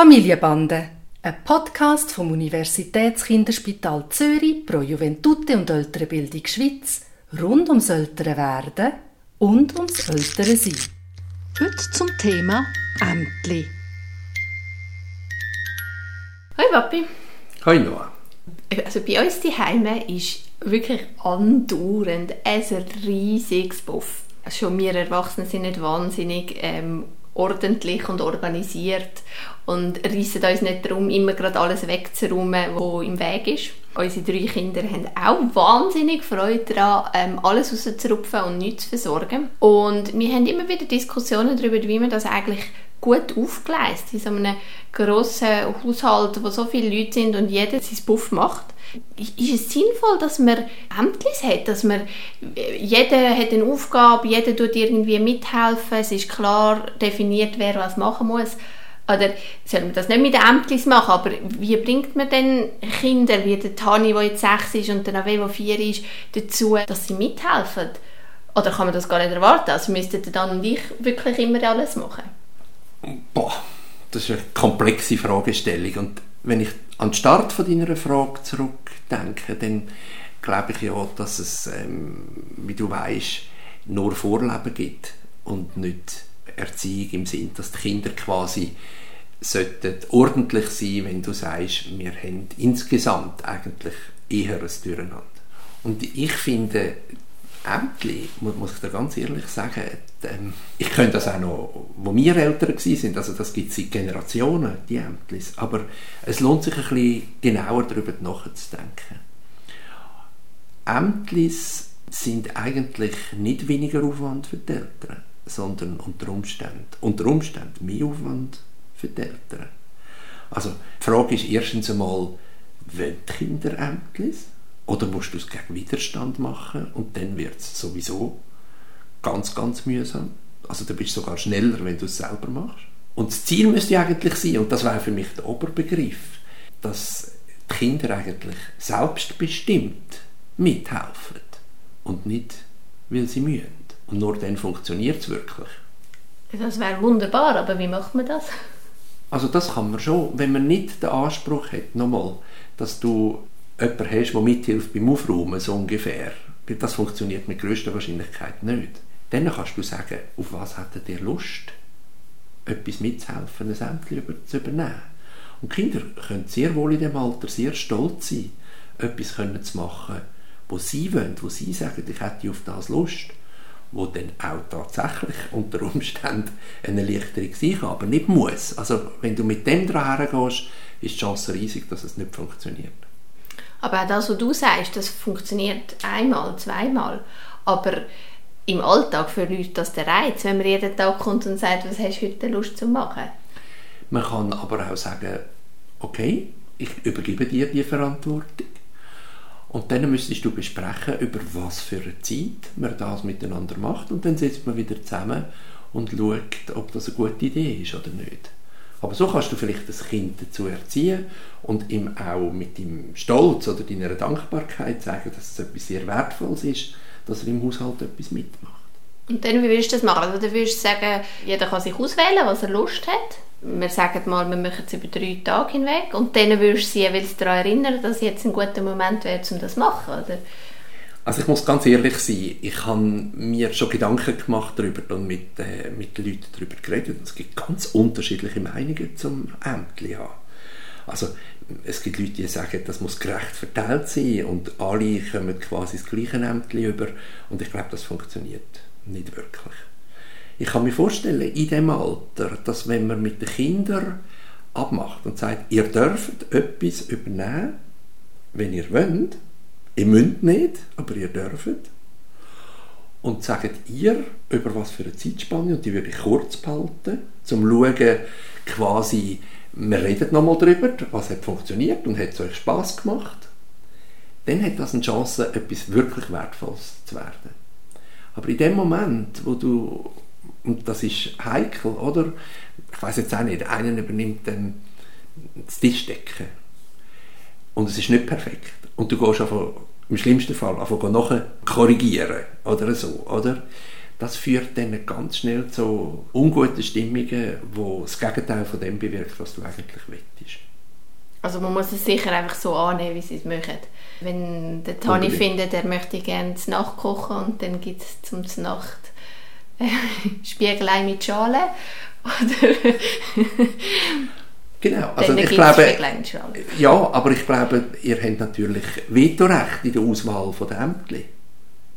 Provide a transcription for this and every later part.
Familienbande, ein Podcast vom Universitätskinderspital Zürich pro Juventute und ältere Bildung Schweiz rund ums ältere Werden und ums ältere Sein. Heute zum Thema Ämtli. Hoi Papi. Hoi Noah. Also bei uns die Heime ist wirklich andauernd ein riesiges Buff. Schon wir Erwachsene sind nicht wahnsinnig ähm, ordentlich und organisiert und reissen uns nicht darum, immer gerade alles wegzuräumen, was im Weg ist. Unsere drei Kinder haben auch wahnsinnig Freude daran, ähm, alles rauszurupfen und nichts zu versorgen. Und wir haben immer wieder Diskussionen darüber, wie man das eigentlich gut aufgeleistet in so einem grossen Haushalt, wo so viele Leute sind und jeder sein Buff macht. Ist es sinnvoll, dass man Ämtlis hat, dass man, jeder hat eine Aufgabe, jeder tut irgendwie mithelfen, es ist klar definiert, wer was machen muss. Oder soll man das nicht mit den Ämtlis machen, aber wie bringt man denn Kinder, wie der Tani, der jetzt sechs ist, und der Nave, der vier ist, dazu, dass sie mithelfen? Oder kann man das gar nicht erwarten? Also müssten dann und ich wirklich immer alles machen? Boah, das ist eine komplexe Fragestellung. Und wenn ich an den Start von deiner Frage zurückdenke, dann glaube ich ja, dass es, ähm, wie du weißt, nur Vorleben gibt und nicht Erziehung im Sinn, dass die Kinder quasi sollten ordentlich sein, wenn du sagst, wir haben insgesamt eigentlich eher ein Durcheinander. Und ich finde, Ämtli, muss ich dir ganz ehrlich sagen, ähm, ich könnte das auch noch, wo wir älter sind, also das gibt es seit Generationen, die Ämtlis, aber es lohnt sich ein bisschen genauer darüber nachzudenken. Ämtlis sind eigentlich nicht weniger Aufwand für die Eltern, sondern unter Umständen, unter Umständen mehr Aufwand für die Eltern. Also die Frage ist erstens einmal, wollen die Kinder Ämtlis? Oder musst du es gegen Widerstand machen und dann wird es sowieso ganz, ganz mühsam. Also du bist sogar schneller, wenn du es selber machst. Und das Ziel müsste eigentlich sein, und das wäre für mich der Oberbegriff, dass die Kinder eigentlich selbstbestimmt mithelfen und nicht, weil sie mühen. Und nur dann funktioniert es wirklich. Das wäre wunderbar, aber wie macht man das? Also das kann man schon, wenn man nicht den Anspruch hat, nochmal, dass du jemanden hast, der mithilft beim Aufräumen, so ungefähr, das funktioniert mit größter Wahrscheinlichkeit nicht. Dann kannst du sagen, auf was hat er Lust, etwas mitzuhelfen, ein Ämtchen zu übernehmen. Und Kinder können sehr wohl in dem Alter sehr stolz sein, etwas können zu machen, wo sie wollen, wo sie sagen, ich hätte auf das Lust, wo dann auch tatsächlich unter Umständen eine Erleichterung sein kann, aber nicht muss. Also wenn du mit dem dran hergehst, ist die Chance riesig, dass es nicht funktioniert. Aber auch das, was du sagst, das funktioniert einmal, zweimal. Aber im Alltag Leute das der Reiz, wenn man jeden Tag kommt und sagt, was hast du heute Lust zu machen? Man kann aber auch sagen, okay, ich übergebe dir die Verantwortung. Und dann müsstest du besprechen, über was für eine Zeit man das miteinander macht. Und dann sitzt man wieder zusammen und schaut, ob das eine gute Idee ist oder nicht. Aber so kannst du vielleicht das Kind dazu erziehen und ihm auch mit dem Stolz oder deiner Dankbarkeit sagen, dass es etwas sehr Wertvolles ist, dass er im Haushalt etwas mitmacht. Und dann, wie würdest du das machen? Also, dann würdest du sagen, jeder kann sich auswählen, was er Lust hat. Wir sagen mal, wir machen es über drei Tage hinweg und dann würdest du sie daran erinnern, dass jetzt ein guter Moment wäre, um das zu machen, oder? Also ich muss ganz ehrlich sein, ich habe mir schon Gedanken gemacht darüber und mit, äh, mit Leuten darüber geredet. Es gibt ganz unterschiedliche Meinungen zum Ämtli haben. Also es gibt Leute, die sagen, das muss gerecht verteilt sein und alle kommen quasi das gleiche Ämtli über und ich glaube, das funktioniert nicht wirklich. Ich kann mir vorstellen, in dem Alter, dass wenn man mit den Kindern abmacht und sagt, ihr dürft etwas übernehmen, wenn ihr wollt, Ihr müsst nicht, aber ihr dürft. Und sagt ihr, über was für eine Zeitspanne, und die wirklich kurz behalten, zum schauen, quasi, wir reden nochmal darüber, was hat funktioniert und hat es euch Spass gemacht, dann hat das eine Chance, etwas wirklich Wertvolles zu werden. Aber in dem Moment, wo du, und das ist heikel, oder? Ich weiß jetzt auch nicht, einer übernimmt dann das Tischdecken und es ist nicht perfekt und du gehst einfach, im schlimmsten Fall einfach nachher korrigieren oder so, oder? das führt dann ganz schnell zu unguten Stimmungen, wo das Gegenteil von dem bewirkt, was du eigentlich willst. Also man muss es sicher einfach so annehmen, wie sie es möchten. Wenn der Tani Unbedingt. findet, er möchte gerne zu Nacht kochen und dann gibt es zum Nacht äh, Spiegelei mit Schale oder Genau, also dann ich glaube, ja, aber ich glaube, ihr habt natürlich Vetorecht in der Auswahl der Ämter.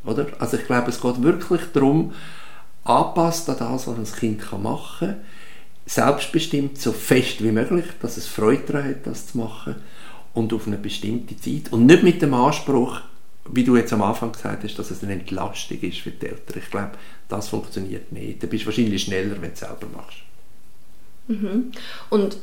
Oder? Also ich glaube, es geht wirklich darum, anpasst an das, was ein Kind kann machen kann, selbstbestimmt, so fest wie möglich, dass es Freude daran hat, das zu machen und auf eine bestimmte Zeit und nicht mit dem Anspruch, wie du jetzt am Anfang gesagt hast, dass es eine Entlastung ist für die Eltern. Ich glaube, das funktioniert nicht. Du bist wahrscheinlich schneller, wenn du es selber machst. Und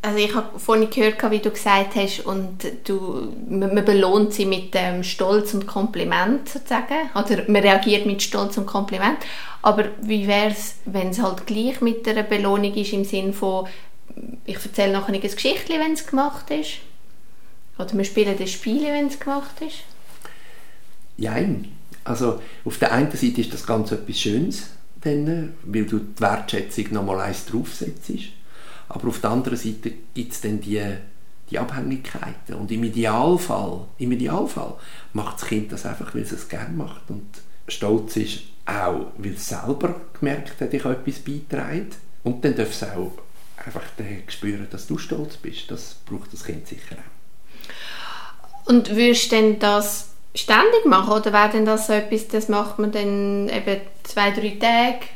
also ich habe vorhin gehört, wie du gesagt hast, und du, man belohnt sie mit ähm, Stolz und Kompliment sozusagen, oder man reagiert mit Stolz und Kompliment. Aber wie wäre es, wenn es halt gleich mit einer Belohnung ist, im Sinn von, ich erzähle nachher ein Geschichtchen, wenn es gemacht ist? Oder wir spielen ein Spiel, wenn es gemacht ist? Jein. Also auf der einen Seite ist das Ganze etwas Schönes, dann, weil du die Wertschätzung nochmal eins draufsetzt. Aber auf der anderen Seite gibt es dann die, die Abhängigkeiten. Und im Idealfall, im Idealfall macht das Kind das einfach, weil es es gerne macht. Und stolz ist auch, weil es selber gemerkt hat, ich habe etwas beitragen. Und dann darf es auch einfach spüren, dass du stolz bist. Das braucht das Kind sicher auch. Und würdest du denn das ständig machen oder wäre denn das so etwas, das macht man dann eben zwei, drei Tage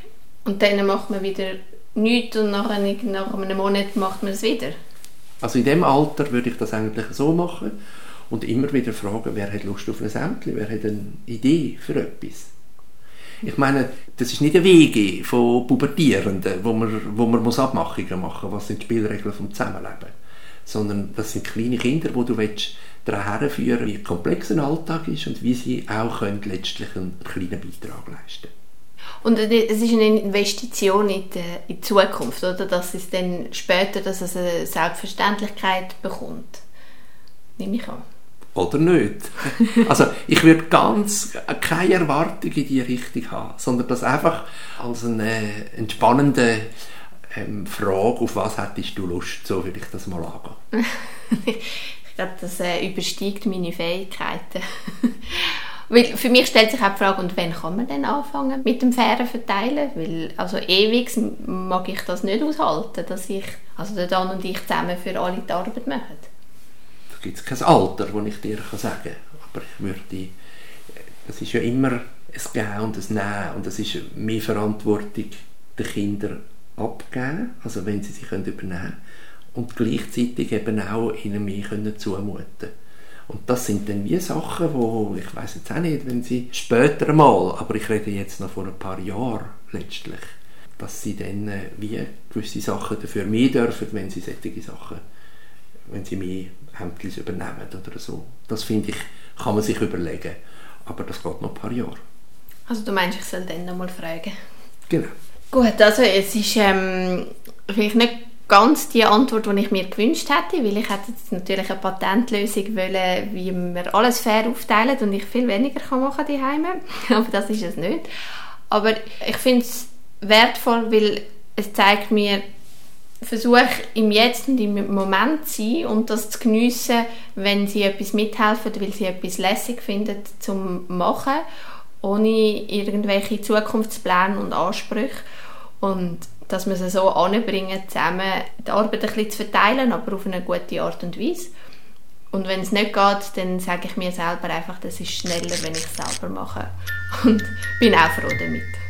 und dann macht man wieder nichts und nach einem Monat macht man es wieder? Also in dem Alter würde ich das eigentlich so machen und immer wieder fragen, wer hat Lust auf ein Sämtli, wer hat eine Idee für etwas. Ich meine, das ist nicht eine WG von Pubertierenden, wo man, wo man muss Abmachungen machen muss, was sind die Spielregeln vom Zusammenleben. Sondern das sind kleine Kinder, wo du willst, daran herführen wie komplex ein Alltag ist und wie sie auch können letztlich einen kleinen Beitrag leisten Und es ist eine Investition in die, in die Zukunft, oder? Dass es dann später dass es eine Selbstverständlichkeit bekommt. Nehme ich an. Oder nicht. Also ich würde ganz keine Erwartung in diese Richtung haben, sondern das einfach als eine entspannende ähm, Frage, auf was hättest du Lust, so würde ich das mal angehen. ich glaube, das äh, übersteigt meine Fähigkeiten. Weil für mich stellt sich auch die Frage, und wann kann man denn anfangen mit dem fairen Verteilen? Weil also ewig mag ich das nicht aushalten, dass ich, also der Dan und ich zusammen für alle die Arbeit machen. Da gibt es kein Alter, das ich dir sagen kann. Aber ich würde, es ist ja immer ein Geben und ein Nehmen und es ist mehr Verantwortung den Kindern abgeben, also wenn sie sich übernehmen können und gleichzeitig eben auch ihnen mehr können zumuten und das sind dann wie Sachen, wo ich weiß jetzt auch nicht, wenn sie später mal, aber ich rede jetzt noch vor ein paar Jahren letztlich, dass sie dann äh, wie gewisse Sachen dafür mehr dürfen, wenn sie solche Sachen, wenn sie mehr Hemdlis übernehmen oder so. Das finde ich, kann man sich überlegen, aber das geht noch ein paar Jahre. Also du meinst, ich soll dann noch mal fragen? Genau. Gut, also es ist ähm, vielleicht nicht ganz die Antwort, die ich mir gewünscht hätte, weil ich hätte jetzt natürlich eine Patentlösung wollen, wie wir alles fair aufteilen und ich viel weniger kann machen daheim. Aber das ist es nicht. Aber ich finde es wertvoll, weil es zeigt mir, versuche im Jetzt und im Moment zu sein und das zu geniessen, wenn sie etwas mithelfen, weil sie etwas lässig finden zum machen, ohne irgendwelche Zukunftspläne und Ansprüche. Und dass wir es so anbringen, zusammen die Arbeit ein bisschen zu verteilen, aber auf eine gute Art und Weise. Und wenn es nicht geht, dann sage ich mir selber einfach, das ist schneller, wenn ich es selber mache. Und bin auch froh damit.